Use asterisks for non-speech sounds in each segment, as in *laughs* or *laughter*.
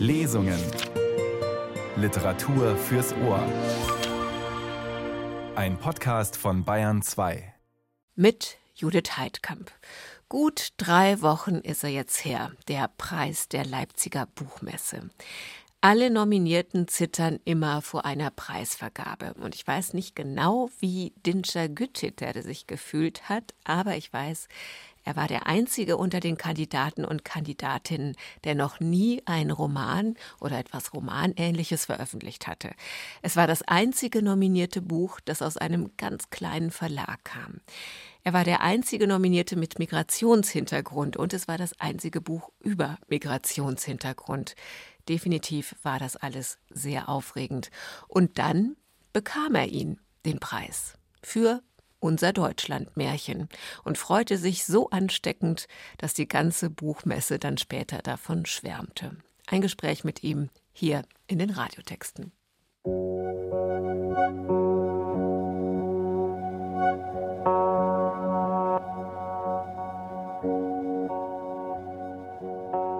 Lesungen. Literatur fürs Ohr. Ein Podcast von Bayern 2. Mit Judith Heidkamp. Gut drei Wochen ist er jetzt her, der Preis der Leipziger Buchmesse. Alle Nominierten zittern immer vor einer Preisvergabe. Und ich weiß nicht genau, wie Dinscher Gütschiter sich gefühlt hat, aber ich weiß, er war der einzige unter den Kandidaten und Kandidatinnen, der noch nie einen Roman oder etwas Romanähnliches veröffentlicht hatte. Es war das einzige nominierte Buch, das aus einem ganz kleinen Verlag kam. Er war der einzige Nominierte mit Migrationshintergrund und es war das einzige Buch über Migrationshintergrund. Definitiv war das alles sehr aufregend. Und dann bekam er ihn, den Preis, für unser Deutschlandmärchen und freute sich so ansteckend, dass die ganze Buchmesse dann später davon schwärmte. Ein Gespräch mit ihm hier in den Radiotexten.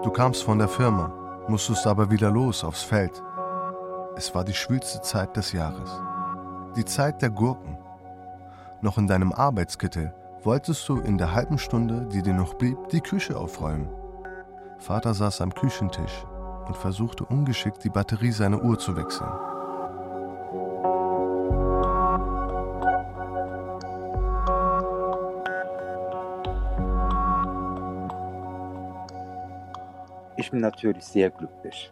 Du kamst von der Firma musstest aber wieder los aufs Feld. Es war die schwülste Zeit des Jahres. Die Zeit der Gurken. Noch in deinem Arbeitskittel wolltest du in der halben Stunde, die dir noch blieb, die Küche aufräumen. Vater saß am Küchentisch und versuchte ungeschickt die Batterie seiner Uhr zu wechseln. Ich natürlich sehr glücklich.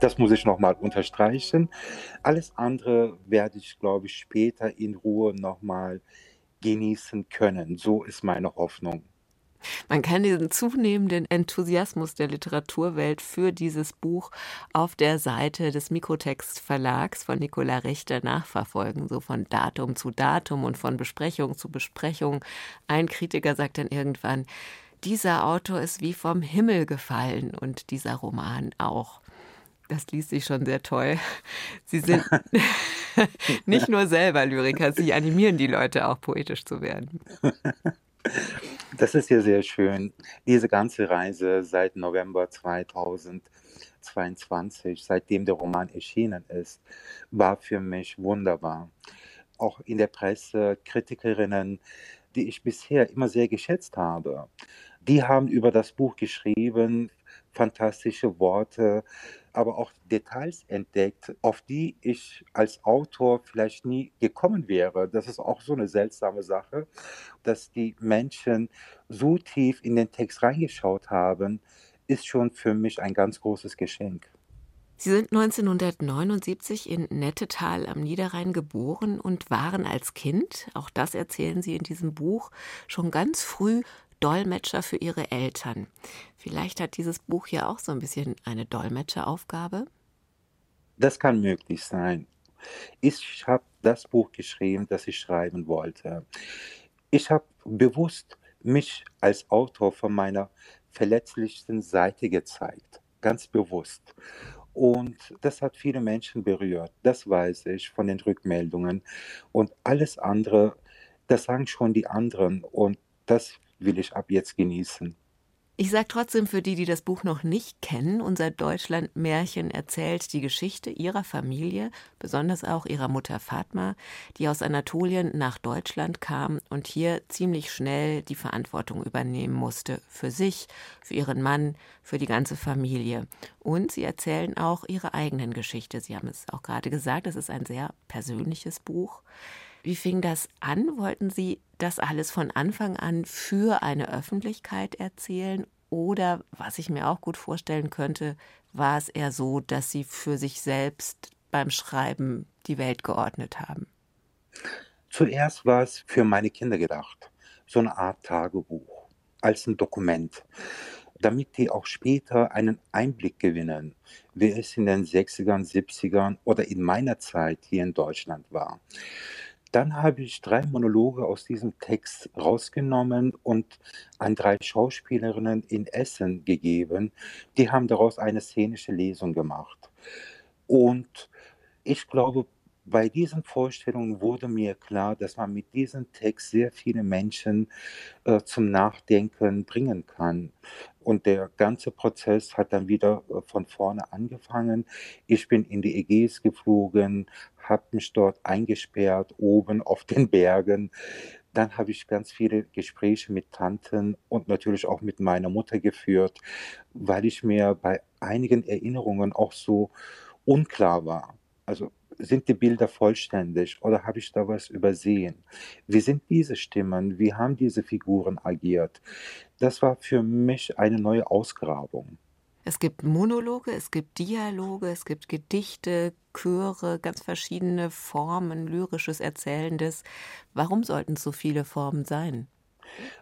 Das muss ich nochmal unterstreichen. Alles andere werde ich, glaube ich, später in Ruhe nochmal genießen können. So ist meine Hoffnung. Man kann diesen zunehmenden Enthusiasmus der Literaturwelt für dieses Buch auf der Seite des Mikrotext Verlags von Nicola Richter nachverfolgen, so von Datum zu Datum und von Besprechung zu Besprechung. Ein Kritiker sagt dann irgendwann, dieser Autor ist wie vom Himmel gefallen und dieser Roman auch. Das liest sich schon sehr toll. Sie sind *laughs* nicht nur selber Lyriker, Sie animieren die Leute auch poetisch zu werden. Das ist ja sehr schön. Diese ganze Reise seit November 2022, seitdem der Roman erschienen ist, war für mich wunderbar. Auch in der Presse Kritikerinnen, die ich bisher immer sehr geschätzt habe, die haben über das Buch geschrieben, fantastische Worte, aber auch Details entdeckt, auf die ich als Autor vielleicht nie gekommen wäre. Das ist auch so eine seltsame Sache, dass die Menschen so tief in den Text reingeschaut haben, ist schon für mich ein ganz großes Geschenk. Sie sind 1979 in Nettetal am Niederrhein geboren und waren als Kind, auch das erzählen Sie in diesem Buch, schon ganz früh Dolmetscher für ihre Eltern. Vielleicht hat dieses Buch ja auch so ein bisschen eine Dolmetscheraufgabe. Das kann möglich sein. Ich habe das Buch geschrieben, das ich schreiben wollte. Ich habe bewusst mich als Autor von meiner verletzlichsten Seite gezeigt, ganz bewusst. Und das hat viele Menschen berührt, das weiß ich von den Rückmeldungen. Und alles andere, das sagen schon die anderen. Und das will ich ab jetzt genießen. Ich sage trotzdem für die, die das Buch noch nicht kennen, unser Deutschland-Märchen erzählt die Geschichte ihrer Familie, besonders auch ihrer Mutter Fatma, die aus Anatolien nach Deutschland kam und hier ziemlich schnell die Verantwortung übernehmen musste. Für sich, für ihren Mann, für die ganze Familie. Und sie erzählen auch ihre eigenen Geschichte. Sie haben es auch gerade gesagt, es ist ein sehr persönliches Buch. Wie fing das an? Wollten Sie das alles von Anfang an für eine Öffentlichkeit erzählen? Oder, was ich mir auch gut vorstellen könnte, war es eher so, dass Sie für sich selbst beim Schreiben die Welt geordnet haben? Zuerst war es für meine Kinder gedacht, so eine Art Tagebuch, als ein Dokument, damit die auch später einen Einblick gewinnen, wie es in den 60ern, 70ern oder in meiner Zeit hier in Deutschland war. Dann habe ich drei Monologe aus diesem Text rausgenommen und an drei Schauspielerinnen in Essen gegeben. Die haben daraus eine szenische Lesung gemacht. Und ich glaube, bei diesen Vorstellungen wurde mir klar, dass man mit diesem Text sehr viele Menschen äh, zum Nachdenken bringen kann. Und der ganze Prozess hat dann wieder äh, von vorne angefangen. Ich bin in die Ägäis geflogen, habe mich dort eingesperrt, oben auf den Bergen. Dann habe ich ganz viele Gespräche mit Tanten und natürlich auch mit meiner Mutter geführt, weil ich mir bei einigen Erinnerungen auch so unklar war. Also sind die Bilder vollständig oder habe ich da was übersehen? Wie sind diese Stimmen? Wie haben diese Figuren agiert? Das war für mich eine neue Ausgrabung. Es gibt Monologe, es gibt Dialoge, es gibt Gedichte, Chöre, ganz verschiedene Formen, lyrisches, erzählendes. Warum sollten es so viele Formen sein?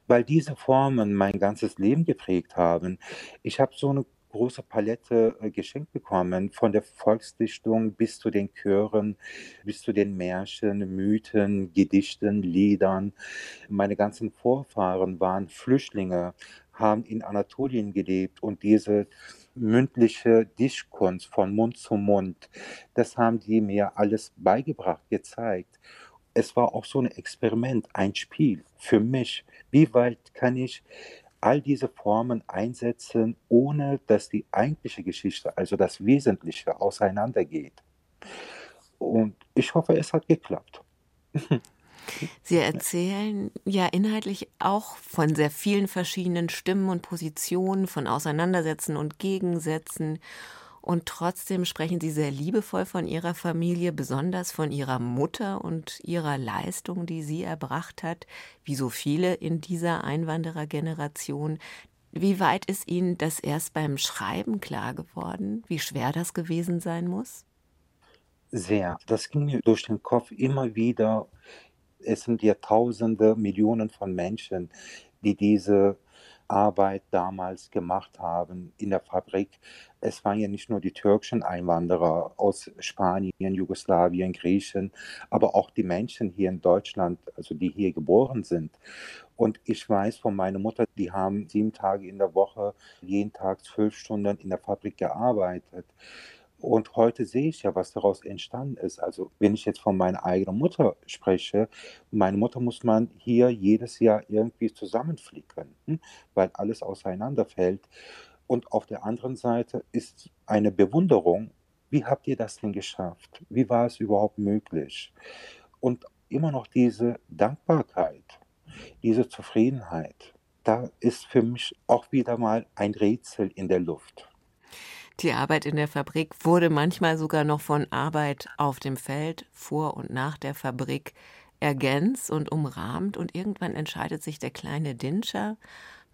Weil diese Formen mein ganzes Leben geprägt haben. Ich habe so eine große Palette äh, geschenkt bekommen, von der Volksdichtung bis zu den Chören, bis zu den Märchen, Mythen, Gedichten, Liedern. Meine ganzen Vorfahren waren Flüchtlinge, haben in Anatolien gelebt und diese mündliche Dichtkunst von Mund zu Mund, das haben die mir alles beigebracht, gezeigt. Es war auch so ein Experiment, ein Spiel für mich. Wie weit kann ich all diese Formen einsetzen, ohne dass die eigentliche Geschichte, also das Wesentliche, auseinandergeht. Und ich hoffe, es hat geklappt. *laughs* Sie erzählen ja inhaltlich auch von sehr vielen verschiedenen Stimmen und Positionen, von Auseinandersetzen und Gegensätzen. Und trotzdem sprechen Sie sehr liebevoll von Ihrer Familie, besonders von Ihrer Mutter und ihrer Leistung, die sie erbracht hat, wie so viele in dieser Einwanderergeneration. Wie weit ist Ihnen das erst beim Schreiben klar geworden, wie schwer das gewesen sein muss? Sehr. Das ging mir durch den Kopf immer wieder. Es sind ja Tausende, Millionen von Menschen, die diese Arbeit damals gemacht haben in der Fabrik. Es waren ja nicht nur die türkischen Einwanderer aus Spanien, Jugoslawien, Griechen, aber auch die Menschen hier in Deutschland, also die hier geboren sind. Und ich weiß von meiner Mutter, die haben sieben Tage in der Woche, jeden Tag zwölf Stunden in der Fabrik gearbeitet. Und heute sehe ich ja, was daraus entstanden ist. Also wenn ich jetzt von meiner eigenen Mutter spreche, meine Mutter muss man hier jedes Jahr irgendwie zusammenflicken, hm, weil alles auseinanderfällt. Und auf der anderen Seite ist eine Bewunderung, wie habt ihr das denn geschafft? Wie war es überhaupt möglich? Und immer noch diese Dankbarkeit, diese Zufriedenheit, da ist für mich auch wieder mal ein Rätsel in der Luft. Die Arbeit in der Fabrik wurde manchmal sogar noch von Arbeit auf dem Feld vor und nach der Fabrik ergänzt und umrahmt und irgendwann entscheidet sich der kleine Dinscher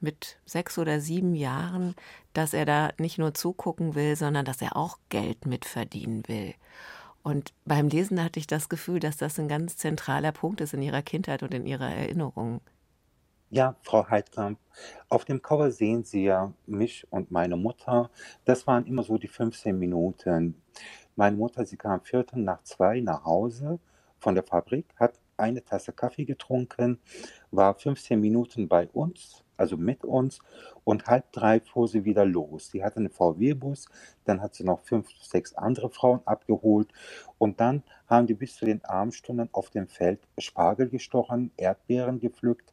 mit sechs oder sieben Jahren, dass er da nicht nur zugucken will, sondern dass er auch Geld mitverdienen will. Und beim Lesen hatte ich das Gefühl, dass das ein ganz zentraler Punkt ist in ihrer Kindheit und in ihrer Erinnerung. Ja, Frau Heidkamp, auf dem Cover sehen Sie ja mich und meine Mutter. Das waren immer so die 15 Minuten. Meine Mutter, sie kam viertel nach zwei nach Hause von der Fabrik, hat eine Tasse Kaffee getrunken, war 15 Minuten bei uns, also mit uns, und halb drei fuhr sie wieder los. Sie hatte einen VW-Bus, dann hat sie noch fünf, sechs andere Frauen abgeholt und dann haben die bis zu den Abendstunden auf dem Feld Spargel gestochen, Erdbeeren gepflückt.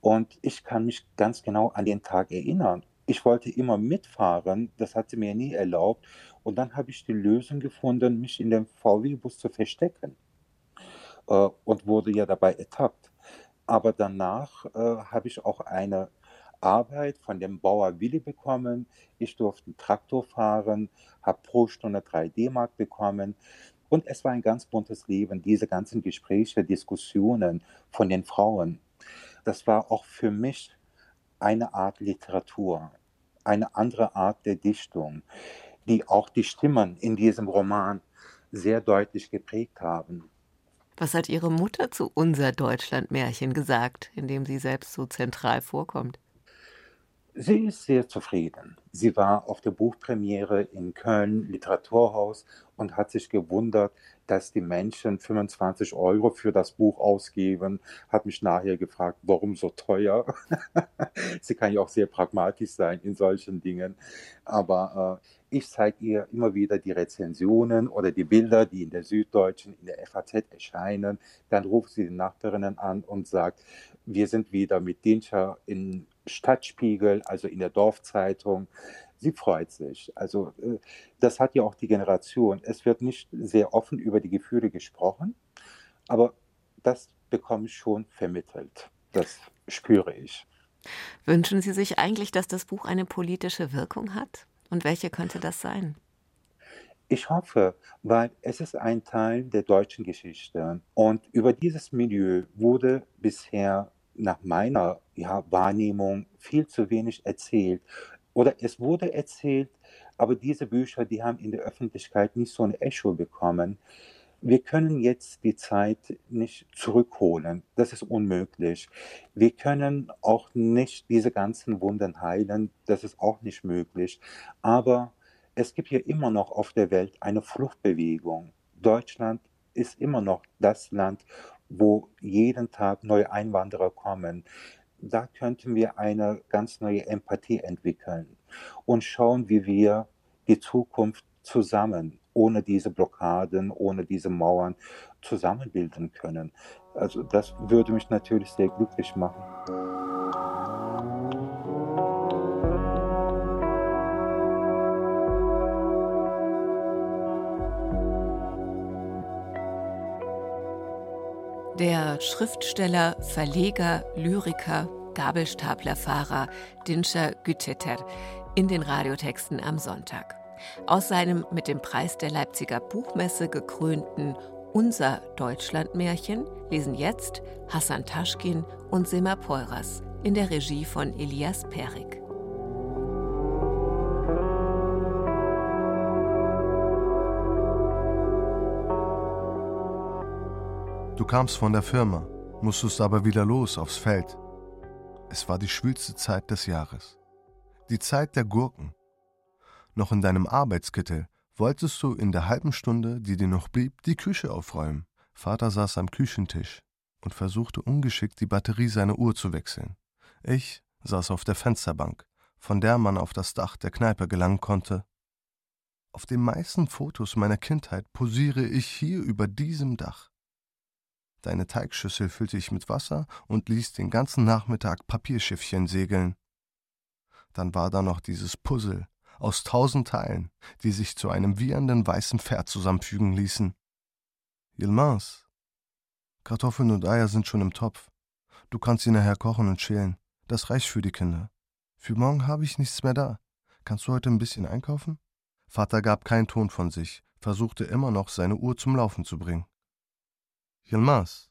Und ich kann mich ganz genau an den Tag erinnern. Ich wollte immer mitfahren, das hat sie mir nie erlaubt. Und dann habe ich die Lösung gefunden, mich in dem VW-Bus zu verstecken. Äh, und wurde ja dabei ertappt. Aber danach äh, habe ich auch eine Arbeit von dem Bauer Willi bekommen. Ich durfte einen Traktor fahren, habe pro Stunde 3 D-Mark bekommen. Und es war ein ganz buntes Leben, diese ganzen Gespräche, Diskussionen von den Frauen das war auch für mich eine Art Literatur, eine andere Art der Dichtung, die auch die Stimmen in diesem Roman sehr deutlich geprägt haben. Was hat Ihre Mutter zu unser Deutschland-Märchen gesagt, in dem sie selbst so zentral vorkommt? Sie ist sehr zufrieden. Sie war auf der Buchpremiere in Köln, Literaturhaus, und hat sich gewundert, dass die Menschen 25 Euro für das Buch ausgeben, hat mich nachher gefragt, warum so teuer? *laughs* Sie kann ja auch sehr pragmatisch sein in solchen Dingen, aber äh, ich zeige ihr immer wieder die Rezensionen oder die Bilder, die in der Süddeutschen, in der FAZ erscheinen. Dann ruft sie die Nachbarinnen an und sagt, wir sind wieder mit Dinscher im Stadtspiegel, also in der Dorfzeitung. Sie freut sich. Also äh, das hat ja auch die Generation. Es wird nicht sehr offen über die Gefühle gesprochen, aber das bekomme ich schon vermittelt. Das spüre ich. Wünschen Sie sich eigentlich, dass das Buch eine politische Wirkung hat? Und welche könnte das sein? Ich hoffe, weil es ist ein Teil der deutschen Geschichte und über dieses Milieu wurde bisher nach meiner ja, Wahrnehmung viel zu wenig erzählt. Oder es wurde erzählt, aber diese Bücher, die haben in der Öffentlichkeit nicht so ein Echo bekommen. Wir können jetzt die Zeit nicht zurückholen. Das ist unmöglich. Wir können auch nicht diese ganzen Wunden heilen. Das ist auch nicht möglich. Aber es gibt hier immer noch auf der Welt eine Fluchtbewegung. Deutschland ist immer noch das Land, wo jeden Tag neue Einwanderer kommen. Da könnten wir eine ganz neue Empathie entwickeln und schauen, wie wir die Zukunft zusammen ohne diese Blockaden, ohne diese Mauern zusammenbilden können. Also das würde mich natürlich sehr glücklich machen. Der Schriftsteller, Verleger, Lyriker, Gabelstaplerfahrer Dinscher Güteter in den Radiotexten am Sonntag. Aus seinem mit dem Preis der Leipziger Buchmesse gekrönten Unser Deutschlandmärchen lesen jetzt Hassan Taschkin und Sema Peuras in der Regie von Elias Perik. Du kamst von der Firma, musstest aber wieder los aufs Feld. Es war die schwülste Zeit des Jahres. Die Zeit der Gurken, noch in deinem Arbeitskittel, wolltest du in der halben Stunde, die dir noch blieb, die Küche aufräumen. Vater saß am Küchentisch und versuchte ungeschickt die Batterie seiner Uhr zu wechseln. Ich saß auf der Fensterbank, von der man auf das Dach der Kneipe gelangen konnte. Auf den meisten Fotos meiner Kindheit posiere ich hier über diesem Dach. Deine Teigschüssel füllte ich mit Wasser und ließ den ganzen Nachmittag Papierschiffchen segeln. Dann war da noch dieses Puzzle, aus tausend Teilen, die sich zu einem wiehernden weißen Pferd zusammenfügen ließen. Yilmaz, Kartoffeln und Eier sind schon im Topf. Du kannst sie nachher kochen und schälen. Das reicht für die Kinder. Für morgen habe ich nichts mehr da. Kannst du heute ein bisschen einkaufen? Vater gab keinen Ton von sich, versuchte immer noch, seine Uhr zum Laufen zu bringen. Yilmaz,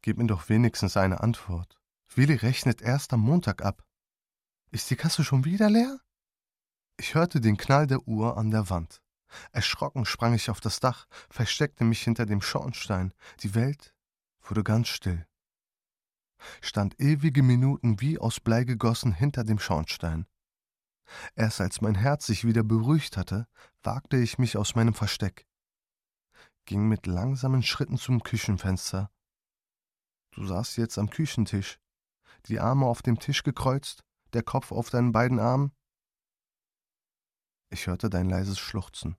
gib mir doch wenigstens eine Antwort. Willi rechnet erst am Montag ab. Ist die Kasse schon wieder leer? Ich hörte den Knall der Uhr an der Wand. Erschrocken sprang ich auf das Dach, versteckte mich hinter dem Schornstein. Die Welt wurde ganz still. Stand ewige Minuten wie aus Blei gegossen hinter dem Schornstein. Erst als mein Herz sich wieder beruhigt hatte, wagte ich mich aus meinem Versteck, ging mit langsamen Schritten zum Küchenfenster. Du saßt jetzt am Küchentisch, die Arme auf dem Tisch gekreuzt, der Kopf auf deinen beiden Armen. Ich hörte dein leises Schluchzen,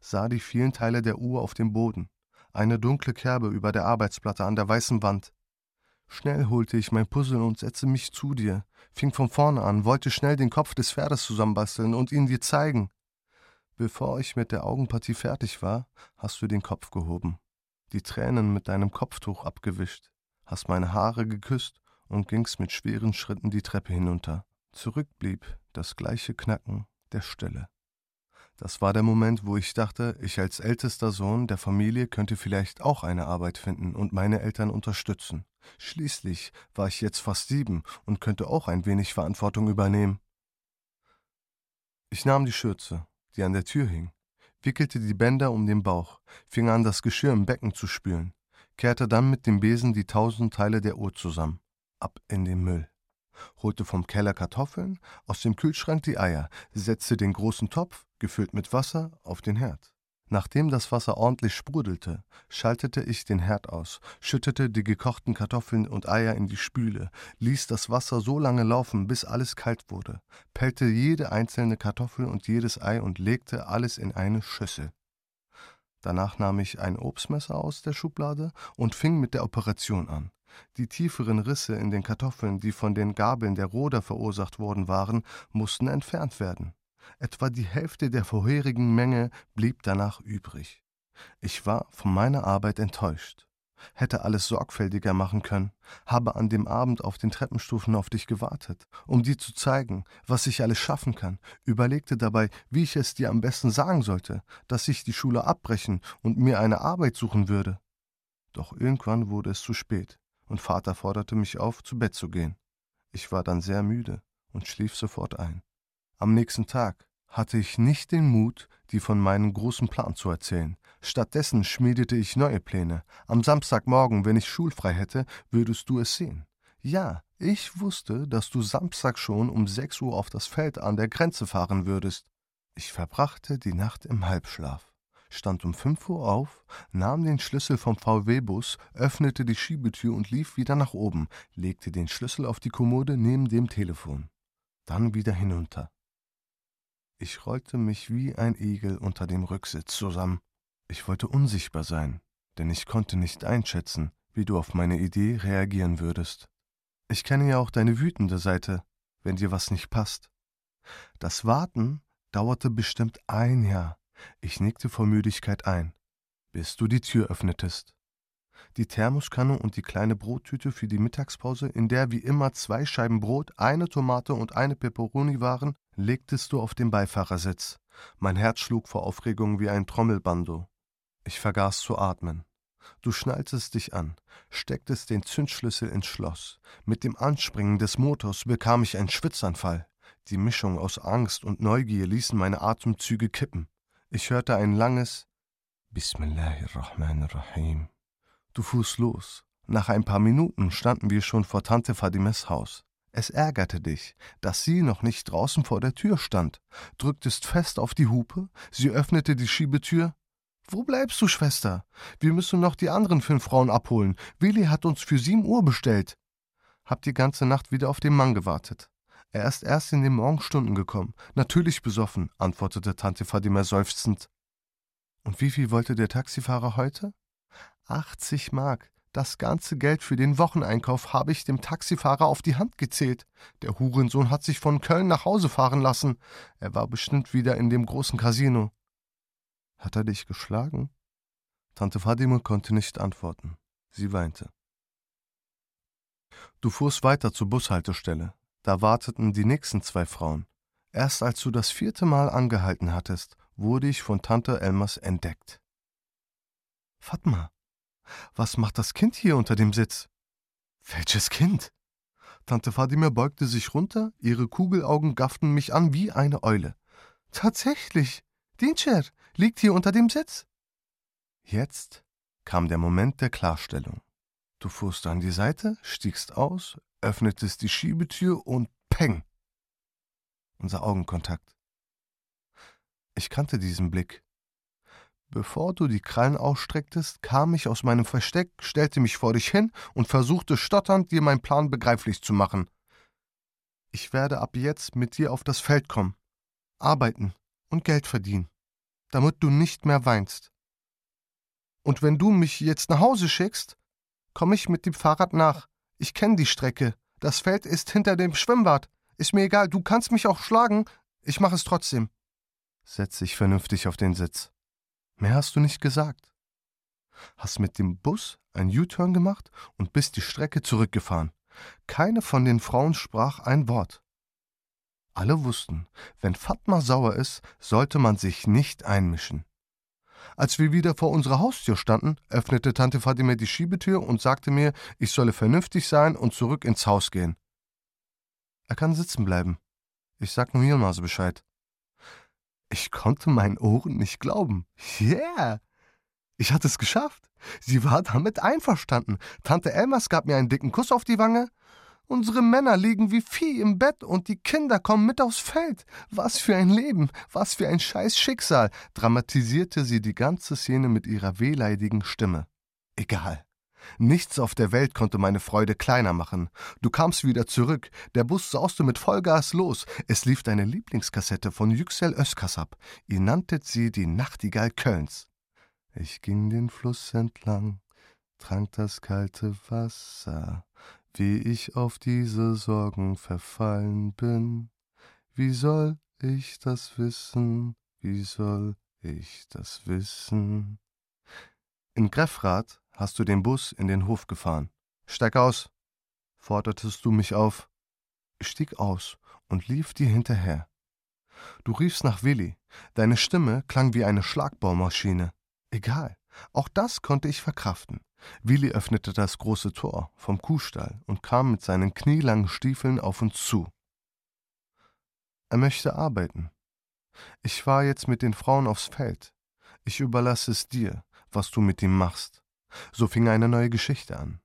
sah die vielen Teile der Uhr auf dem Boden, eine dunkle Kerbe über der Arbeitsplatte an der weißen Wand. Schnell holte ich mein Puzzle und setzte mich zu dir, fing von vorne an, wollte schnell den Kopf des Pferdes zusammenbasteln und ihn dir zeigen. Bevor ich mit der Augenpartie fertig war, hast du den Kopf gehoben, die Tränen mit deinem Kopftuch abgewischt, hast meine Haare geküsst und gingst mit schweren Schritten die Treppe hinunter. Zurück blieb das gleiche Knacken der Stille. Das war der Moment, wo ich dachte, ich als ältester Sohn der Familie könnte vielleicht auch eine Arbeit finden und meine Eltern unterstützen. Schließlich war ich jetzt fast sieben und könnte auch ein wenig Verantwortung übernehmen. Ich nahm die Schürze, die an der Tür hing, wickelte die Bänder um den Bauch, fing an, das Geschirr im Becken zu spülen, kehrte dann mit dem Besen die tausend Teile der Uhr zusammen, ab in den Müll holte vom Keller Kartoffeln, aus dem Kühlschrank die Eier, setzte den großen Topf, gefüllt mit Wasser, auf den Herd, Nachdem das Wasser ordentlich sprudelte, schaltete ich den Herd aus, schüttete die gekochten Kartoffeln und Eier in die Spüle, ließ das Wasser so lange laufen, bis alles kalt wurde, pellte jede einzelne Kartoffel und jedes Ei und legte alles in eine Schüssel. Danach nahm ich ein Obstmesser aus der Schublade und fing mit der Operation an. Die tieferen Risse in den Kartoffeln, die von den Gabeln der Roder verursacht worden waren, mussten entfernt werden. Etwa die Hälfte der vorherigen Menge blieb danach übrig. Ich war von meiner Arbeit enttäuscht. Hätte alles sorgfältiger machen können, habe an dem Abend auf den Treppenstufen auf dich gewartet, um dir zu zeigen, was ich alles schaffen kann, überlegte dabei, wie ich es dir am besten sagen sollte, dass ich die Schule abbrechen und mir eine Arbeit suchen würde. Doch irgendwann wurde es zu spät, und Vater forderte mich auf, zu Bett zu gehen. Ich war dann sehr müde und schlief sofort ein. Am nächsten Tag hatte ich nicht den Mut, dir von meinem großen Plan zu erzählen. Stattdessen schmiedete ich neue Pläne. Am Samstagmorgen, wenn ich schulfrei hätte, würdest du es sehen. Ja, ich wusste, dass du Samstag schon um sechs Uhr auf das Feld an der Grenze fahren würdest. Ich verbrachte die Nacht im Halbschlaf, stand um fünf Uhr auf, nahm den Schlüssel vom VW-Bus, öffnete die Schiebetür und lief wieder nach oben, legte den Schlüssel auf die Kommode neben dem Telefon. Dann wieder hinunter. Ich rollte mich wie ein Igel unter dem Rücksitz zusammen. Ich wollte unsichtbar sein, denn ich konnte nicht einschätzen, wie du auf meine Idee reagieren würdest. Ich kenne ja auch deine wütende Seite, wenn dir was nicht passt. Das Warten dauerte bestimmt ein Jahr. Ich nickte vor Müdigkeit ein, bis du die Tür öffnetest. Die Thermoskanne und die kleine Brottüte für die Mittagspause, in der wie immer zwei Scheiben Brot, eine Tomate und eine Peperoni waren, legtest du auf den Beifahrersitz. Mein Herz schlug vor Aufregung wie ein Trommelbando. Ich vergaß zu atmen. Du schnalltest dich an, stecktest den Zündschlüssel ins Schloss. Mit dem Anspringen des Motors bekam ich einen Schwitzanfall. Die Mischung aus Angst und Neugier ließen meine Atemzüge kippen. Ich hörte ein langes Bismillahirrahmanirrahim. Du fuhrst los. Nach ein paar Minuten standen wir schon vor Tante Fadimes Haus. Es ärgerte dich, dass sie noch nicht draußen vor der Tür stand, drücktest fest auf die Hupe, sie öffnete die Schiebetür. Wo bleibst du, Schwester? Wir müssen noch die anderen fünf Frauen abholen. Willi hat uns für sieben Uhr bestellt. Hab die ganze Nacht wieder auf den Mann gewartet. Er ist erst in den Morgenstunden gekommen. Natürlich besoffen, antwortete Tante Fadima seufzend. Und wie viel wollte der Taxifahrer heute? 80 Mark. Das ganze Geld für den Wocheneinkauf habe ich dem Taxifahrer auf die Hand gezählt. Der Hurensohn hat sich von Köln nach Hause fahren lassen. Er war bestimmt wieder in dem großen Casino. Hat er dich geschlagen? Tante Fadime konnte nicht antworten. Sie weinte. Du fuhrst weiter zur Bushaltestelle. Da warteten die nächsten zwei Frauen. Erst als du das vierte Mal angehalten hattest, wurde ich von Tante Elmas entdeckt. Fatma, was macht das Kind hier unter dem Sitz? Welches Kind? Tante Fadime beugte sich runter, ihre Kugelaugen gafften mich an wie eine Eule. Tatsächlich, Dincher liegt hier unter dem Sitz. Jetzt kam der Moment der Klarstellung. Du fuhrst an die Seite, stiegst aus, öffnetest die Schiebetür und peng. Unser Augenkontakt. Ich kannte diesen Blick. Bevor du die Krallen ausstrecktest, kam ich aus meinem Versteck, stellte mich vor dich hin und versuchte stotternd, dir meinen Plan begreiflich zu machen. Ich werde ab jetzt mit dir auf das Feld kommen, arbeiten und Geld verdienen, damit du nicht mehr weinst. Und wenn du mich jetzt nach Hause schickst, komme ich mit dem Fahrrad nach. Ich kenne die Strecke. Das Feld ist hinter dem Schwimmbad. Ist mir egal, du kannst mich auch schlagen, ich mache es trotzdem. Setz dich vernünftig auf den Sitz. Mehr hast du nicht gesagt. Hast mit dem Bus einen U-Turn gemacht und bist die Strecke zurückgefahren. Keine von den Frauen sprach ein Wort. Alle wussten, wenn Fatma sauer ist, sollte man sich nicht einmischen. Als wir wieder vor unserer Haustür standen, öffnete Tante Fatime die Schiebetür und sagte mir, ich solle vernünftig sein und zurück ins Haus gehen. Er kann sitzen bleiben. Ich sag nur Yilmaz Bescheid. Ich konnte meinen Ohren nicht glauben. Yeah! Ich hatte es geschafft. Sie war damit einverstanden. Tante Elmas gab mir einen dicken Kuss auf die Wange Unsere Männer liegen wie Vieh im Bett und die Kinder kommen mit aufs Feld. Was für ein Leben, was für ein scheiß Schicksal, dramatisierte sie die ganze Szene mit ihrer wehleidigen Stimme. Egal. Nichts auf der Welt konnte meine Freude kleiner machen. Du kamst wieder zurück, der Bus sauste mit Vollgas los. Es lief deine Lieblingskassette von Yüksel Özkasap. Ihr nanntet sie die Nachtigall Kölns. Ich ging den Fluss entlang, trank das kalte Wasser, wie ich auf diese Sorgen verfallen bin. Wie soll ich das wissen? Wie soll ich das wissen? In Greffrath hast du den Bus in den Hof gefahren. Steig aus, fordertest du mich auf. Ich stieg aus und lief dir hinterher. Du riefst nach Willi, deine Stimme klang wie eine Schlagbohrmaschine. Egal, auch das konnte ich verkraften. Willi öffnete das große Tor vom Kuhstall und kam mit seinen knielangen Stiefeln auf uns zu. Er möchte arbeiten. Ich war jetzt mit den Frauen aufs Feld. Ich überlasse es dir, was du mit ihm machst. So fing eine neue Geschichte an.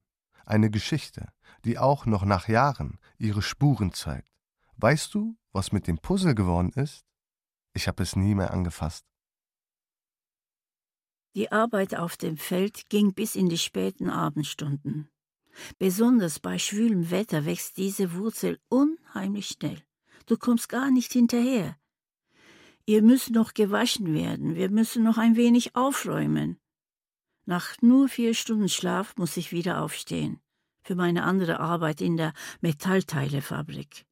Eine Geschichte, die auch noch nach Jahren ihre Spuren zeigt. Weißt du, was mit dem Puzzle geworden ist? Ich habe es nie mehr angefasst. Die Arbeit auf dem Feld ging bis in die späten Abendstunden. Besonders bei schwülem Wetter wächst diese Wurzel unheimlich schnell. Du kommst gar nicht hinterher. Ihr müsst noch gewaschen werden, wir müssen noch ein wenig aufräumen. Nach nur vier Stunden Schlaf muss ich wieder aufstehen. Für meine andere Arbeit in der Metallteilefabrik.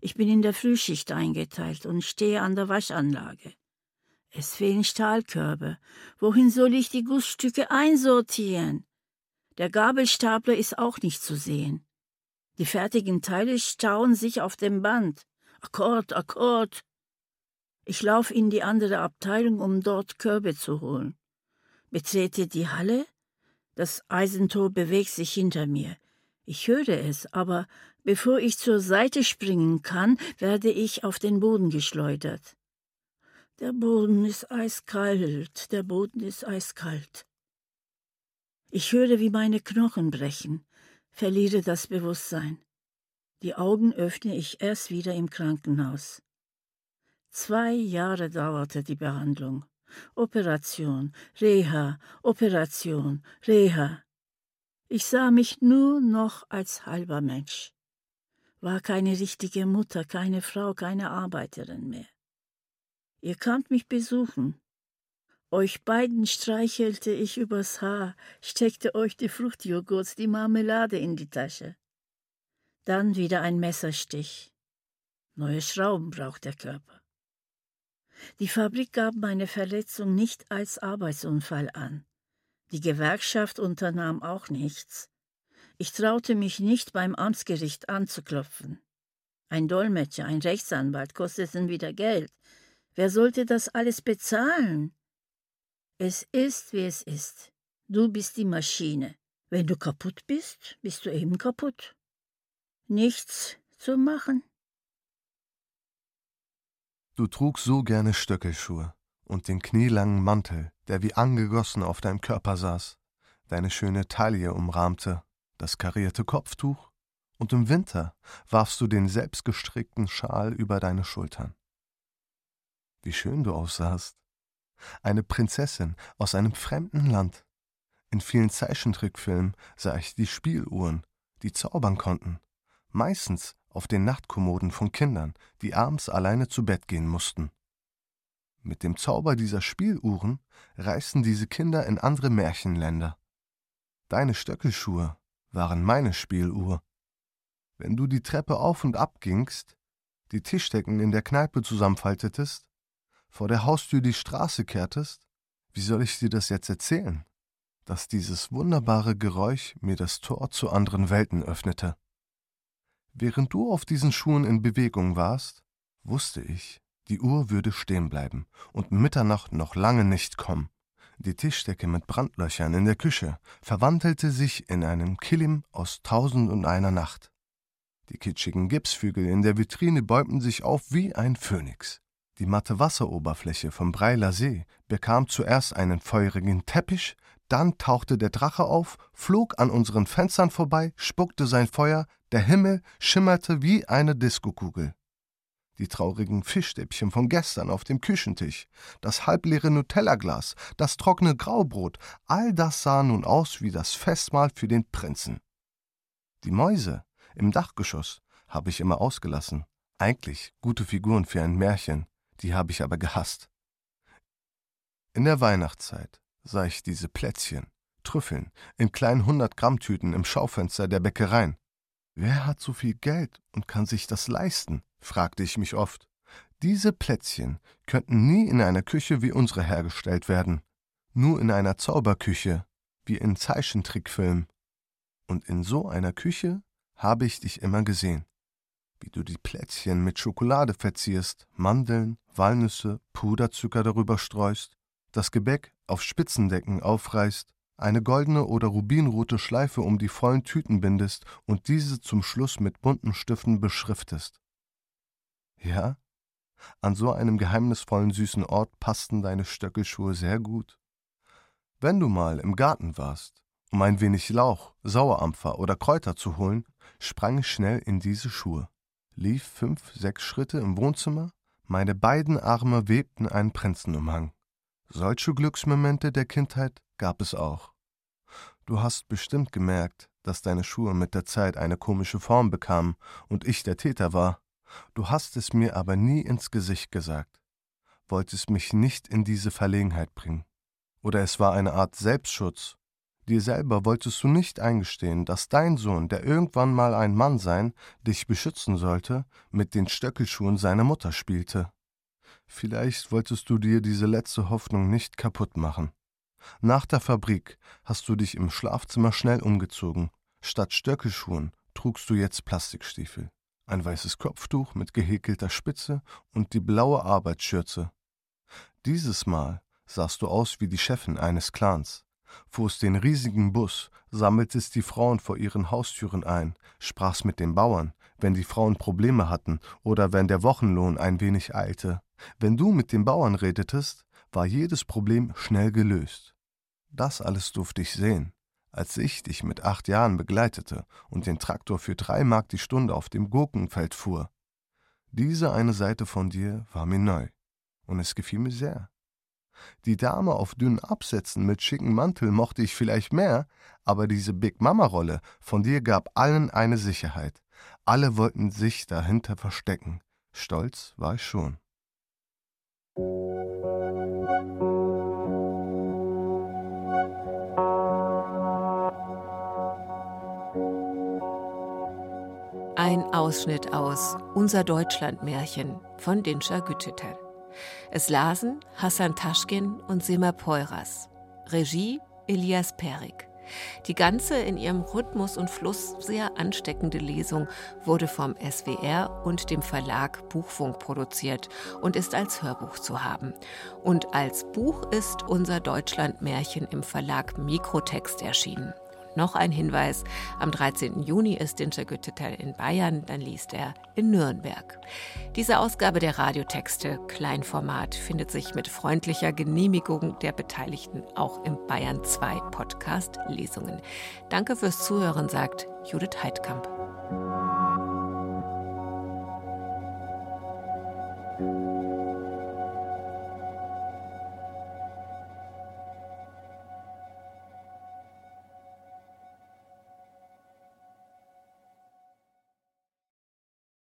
Ich bin in der Frühschicht eingeteilt und stehe an der Waschanlage. Es fehlen Stahlkörbe. Wohin soll ich die Gussstücke einsortieren? Der Gabelstapler ist auch nicht zu sehen. Die fertigen Teile stauen sich auf dem Band. Akkord, Akkord. Ich laufe in die andere Abteilung, um dort Körbe zu holen betrete die Halle. Das Eisentor bewegt sich hinter mir. Ich höre es, aber bevor ich zur Seite springen kann, werde ich auf den Boden geschleudert. Der Boden ist eiskalt, der Boden ist eiskalt. Ich höre, wie meine Knochen brechen, verliere das Bewusstsein. Die Augen öffne ich erst wieder im Krankenhaus. Zwei Jahre dauerte die Behandlung. Operation, Reha, Operation, Reha. Ich sah mich nur noch als halber Mensch. War keine richtige Mutter, keine Frau, keine Arbeiterin mehr. Ihr kamt mich besuchen. Euch beiden streichelte ich übers Haar, steckte euch die Fruchtjoghurts, die Marmelade in die Tasche. Dann wieder ein Messerstich. Neue Schrauben braucht der Körper. Die Fabrik gab meine Verletzung nicht als Arbeitsunfall an. Die Gewerkschaft unternahm auch nichts. Ich traute mich nicht beim Amtsgericht anzuklopfen. Ein Dolmetscher, ein Rechtsanwalt kosteten wieder Geld. Wer sollte das alles bezahlen? Es ist, wie es ist. Du bist die Maschine. Wenn du kaputt bist, bist du eben kaputt. Nichts zu machen. Du trugst so gerne Stöckelschuhe und den knielangen Mantel, der wie angegossen auf deinem Körper saß, deine schöne Taille umrahmte, das karierte Kopftuch, und im Winter warfst du den selbstgestrickten Schal über deine Schultern. Wie schön du aussahst. Eine Prinzessin aus einem fremden Land. In vielen Zeichentrickfilmen sah ich die Spieluhren, die zaubern konnten. Meistens auf den Nachtkommoden von Kindern, die abends alleine zu Bett gehen mussten. Mit dem Zauber dieser Spieluhren reisten diese Kinder in andere Märchenländer. Deine Stöckelschuhe waren meine Spieluhr. Wenn du die Treppe auf und ab gingst, die Tischdecken in der Kneipe zusammenfaltetest, vor der Haustür die Straße kehrtest, wie soll ich dir das jetzt erzählen? Dass dieses wunderbare Geräusch mir das Tor zu anderen Welten öffnete. Während du auf diesen Schuhen in Bewegung warst, wusste ich, die Uhr würde stehen bleiben und Mitternacht noch lange nicht kommen. Die Tischdecke mit Brandlöchern in der Küche verwandelte sich in einen Kilim aus Tausend und einer Nacht. Die kitschigen Gipsfügel in der Vitrine bäumten sich auf wie ein Phönix. Die matte Wasseroberfläche vom Breiler See bekam zuerst einen feurigen Teppich, dann tauchte der Drache auf, flog an unseren Fenstern vorbei, spuckte sein Feuer, Der Himmel schimmerte wie eine Diskokugel. Die traurigen Fischstäbchen von gestern auf dem Küchentisch, das halbleere Nutellaglas, das trockene Graubrot, all das sah nun aus wie das Festmahl für den Prinzen. Die Mäuse im Dachgeschoss habe ich immer ausgelassen. Eigentlich gute Figuren für ein Märchen, die habe ich aber gehasst. In der Weihnachtszeit sah ich diese Plätzchen, Trüffeln, in kleinen 100-Gramm-Tüten im Schaufenster der Bäckereien. Wer hat so viel Geld und kann sich das leisten? fragte ich mich oft. Diese Plätzchen könnten nie in einer Küche wie unsere hergestellt werden, nur in einer Zauberküche, wie in Zeichentrickfilmen. Und in so einer Küche habe ich dich immer gesehen, wie du die Plätzchen mit Schokolade verzierst, Mandeln, Walnüsse, Puderzucker darüber streust, das Gebäck auf Spitzendecken aufreißt, eine goldene oder rubinrote Schleife um die vollen Tüten bindest und diese zum Schluss mit bunten Stiften beschriftest. Ja, an so einem geheimnisvollen süßen Ort passten deine Stöckelschuhe sehr gut. Wenn du mal im Garten warst, um ein wenig Lauch, Sauerampfer oder Kräuter zu holen, sprang ich schnell in diese Schuhe, lief fünf, sechs Schritte im Wohnzimmer, meine beiden Arme webten einen Prinzenumhang. Solche Glücksmomente der Kindheit gab es auch. Du hast bestimmt gemerkt, dass deine Schuhe mit der Zeit eine komische Form bekamen und ich der Täter war. Du hast es mir aber nie ins Gesicht gesagt, wolltest mich nicht in diese Verlegenheit bringen. Oder es war eine Art Selbstschutz. Dir selber wolltest du nicht eingestehen, dass dein Sohn, der irgendwann mal ein Mann sein, dich beschützen sollte, mit den Stöckelschuhen seiner Mutter spielte. Vielleicht wolltest du dir diese letzte Hoffnung nicht kaputt machen. Nach der Fabrik hast du dich im Schlafzimmer schnell umgezogen. Statt Stöckelschuhen trugst du jetzt Plastikstiefel, ein weißes Kopftuch mit gehäkelter Spitze und die blaue Arbeitsschürze. Dieses Mal sahst du aus wie die Chefin eines Clans, fuhrst den riesigen Bus, sammeltest die Frauen vor ihren Haustüren ein, sprachst mit den Bauern, wenn die Frauen Probleme hatten oder wenn der Wochenlohn ein wenig eilte. Wenn du mit den Bauern redetest, war jedes Problem schnell gelöst. Das alles durfte ich sehen, als ich dich mit acht Jahren begleitete und den Traktor für drei Mark die Stunde auf dem Gurkenfeld fuhr. Diese eine Seite von dir war mir neu, und es gefiel mir sehr. Die Dame auf dünnen Absätzen mit schicken Mantel mochte ich vielleicht mehr, aber diese Big Mama-Rolle von dir gab allen eine Sicherheit. Alle wollten sich dahinter verstecken. Stolz war ich schon. Ein Ausschnitt aus Unser Deutschlandmärchen von Dinscher Gütetel. Es lasen Hassan Taschkin und Sima Peuras. Regie Elias Perik. Die ganze in ihrem Rhythmus und Fluss sehr ansteckende Lesung wurde vom SWR und dem Verlag Buchfunk produziert und ist als Hörbuch zu haben. Und als Buch ist unser Deutschlandmärchen im Verlag Mikrotext erschienen. Noch ein Hinweis, am 13. Juni ist Dinscher Gütetel in Bayern, dann liest er in Nürnberg. Diese Ausgabe der Radiotexte Kleinformat findet sich mit freundlicher Genehmigung der Beteiligten auch im Bayern 2 Podcast Lesungen. Danke fürs Zuhören, sagt Judith Heidkamp.